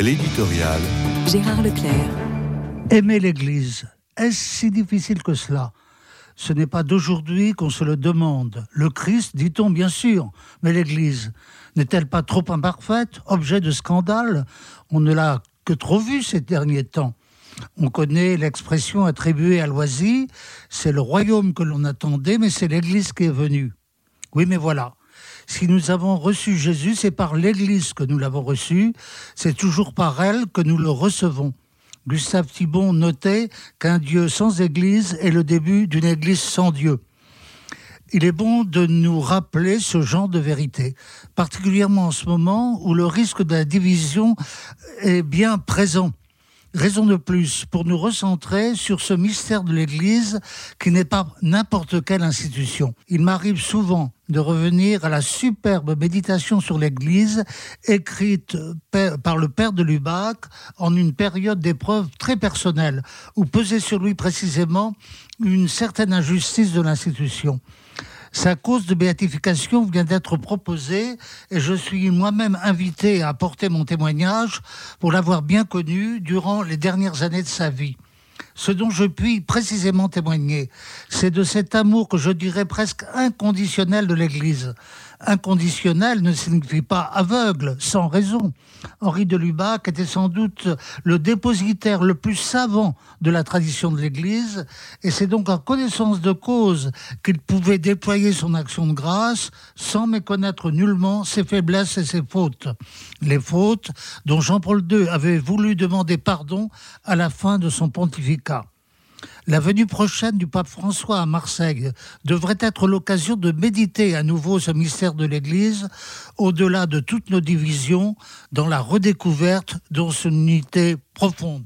L'éditorial. Gérard Leclerc. Aimer l'Église, est-ce si difficile que cela? Ce n'est pas d'aujourd'hui qu'on se le demande. Le Christ, dit-on bien sûr, mais l'Église n'est-elle pas trop imparfaite, objet de scandale? On ne l'a que trop vu ces derniers temps. On connaît l'expression attribuée à Loisy, c'est le royaume que l'on attendait, mais c'est l'Église qui est venue. Oui, mais voilà. Si nous avons reçu Jésus, c'est par l'Église que nous l'avons reçu, c'est toujours par elle que nous le recevons. Gustave Thibon notait qu'un Dieu sans Église est le début d'une Église sans Dieu. Il est bon de nous rappeler ce genre de vérité, particulièrement en ce moment où le risque de la division est bien présent. Raison de plus pour nous recentrer sur ce mystère de l'Église qui n'est pas n'importe quelle institution. Il m'arrive souvent de revenir à la superbe méditation sur l'Église écrite par le père de Lubac en une période d'épreuve très personnelle où pesait sur lui précisément une certaine injustice de l'institution. Sa cause de béatification vient d'être proposée et je suis moi-même invité à apporter mon témoignage pour l'avoir bien connu durant les dernières années de sa vie. Ce dont je puis précisément témoigner, c'est de cet amour que je dirais presque inconditionnel de l'Église. Inconditionnel ne signifie pas aveugle, sans raison. Henri de Lubac était sans doute le dépositaire le plus savant de la tradition de l'Église, et c'est donc en connaissance de cause qu'il pouvait déployer son action de grâce sans méconnaître nullement ses faiblesses et ses fautes. Les fautes dont Jean-Paul II avait voulu demander pardon à la fin de son pontificat. La venue prochaine du pape François à Marseille devrait être l'occasion de méditer à nouveau ce mystère de l'Église, au-delà de toutes nos divisions, dans la redécouverte de son unité profonde.